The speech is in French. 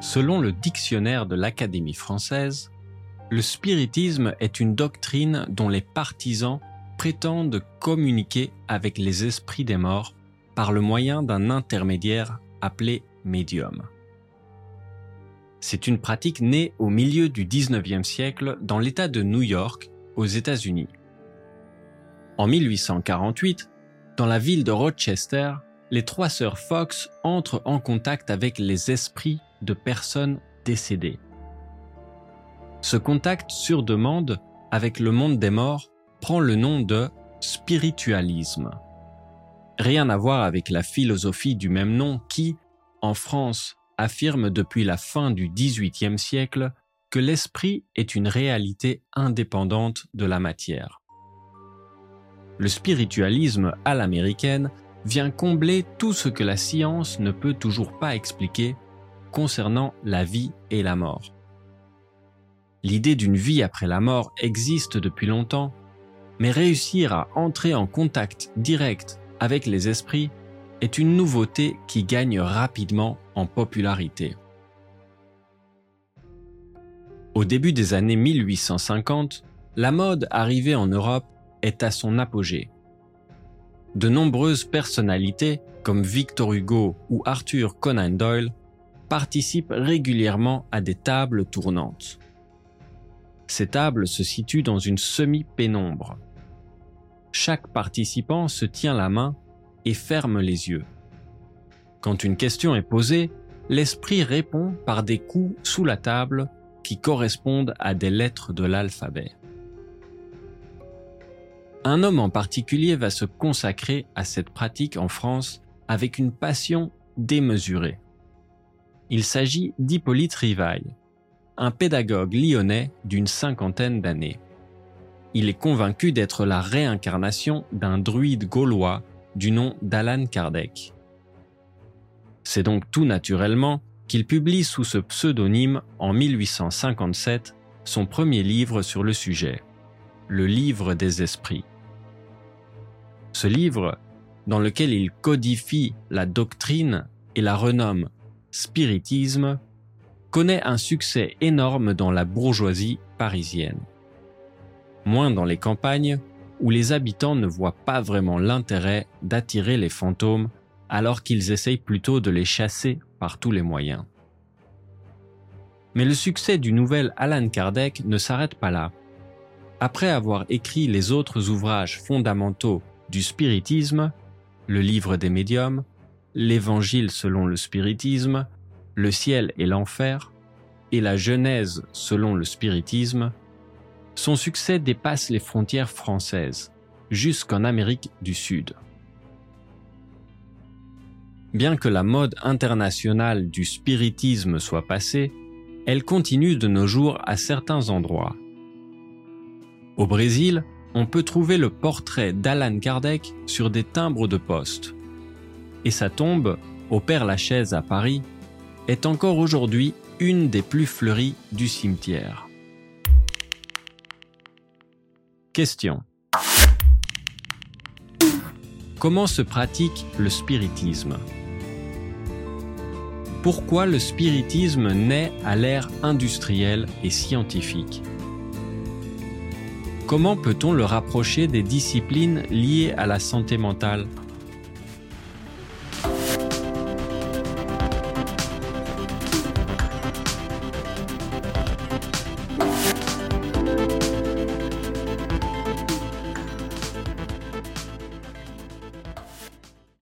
Selon le dictionnaire de l'Académie française, le spiritisme est une doctrine dont les partisans prétendent communiquer avec les esprits des morts par le moyen d'un intermédiaire appelé médium. C'est une pratique née au milieu du 19e siècle dans l'État de New York, aux États-Unis. En 1848, dans la ville de Rochester, les trois sœurs Fox entrent en contact avec les esprits de personnes décédées. Ce contact sur demande avec le monde des morts prend le nom de spiritualisme. Rien à voir avec la philosophie du même nom qui, en France, affirme depuis la fin du XVIIIe siècle que l'esprit est une réalité indépendante de la matière. Le spiritualisme à l'américaine vient combler tout ce que la science ne peut toujours pas expliquer concernant la vie et la mort. L'idée d'une vie après la mort existe depuis longtemps, mais réussir à entrer en contact direct avec les esprits est une nouveauté qui gagne rapidement en popularité. Au début des années 1850, la mode arrivée en Europe est à son apogée. De nombreuses personnalités, comme Victor Hugo ou Arthur Conan Doyle, participent régulièrement à des tables tournantes. Ces tables se situent dans une semi-pénombre. Chaque participant se tient la main et ferme les yeux. Quand une question est posée, l'esprit répond par des coups sous la table qui correspondent à des lettres de l'alphabet. Un homme en particulier va se consacrer à cette pratique en France avec une passion démesurée. Il s'agit d'Hippolyte Rivaille, un pédagogue lyonnais d'une cinquantaine d'années. Il est convaincu d'être la réincarnation d'un druide gaulois du nom d'Alan Kardec. C'est donc tout naturellement qu'il publie sous ce pseudonyme en 1857 son premier livre sur le sujet, Le Livre des Esprits. Ce livre, dans lequel il codifie la doctrine et la renomme spiritisme, connaît un succès énorme dans la bourgeoisie parisienne. Moins dans les campagnes, où les habitants ne voient pas vraiment l'intérêt d'attirer les fantômes alors qu'ils essayent plutôt de les chasser par tous les moyens. Mais le succès du nouvel Alan Kardec ne s'arrête pas là. Après avoir écrit les autres ouvrages fondamentaux du spiritisme, le livre des médiums, l'Évangile selon le spiritisme, le ciel et l'enfer, et la Genèse selon le spiritisme, son succès dépasse les frontières françaises, jusqu'en Amérique du Sud. Bien que la mode internationale du spiritisme soit passée, elle continue de nos jours à certains endroits. Au Brésil, on peut trouver le portrait d'Alan Kardec sur des timbres de poste et sa tombe, au Père-Lachaise à Paris, est encore aujourd'hui une des plus fleuries du cimetière. Question. Comment se pratique le spiritisme? Pourquoi le spiritisme naît à l'ère industrielle et scientifique? Comment peut-on le rapprocher des disciplines liées à la santé mentale?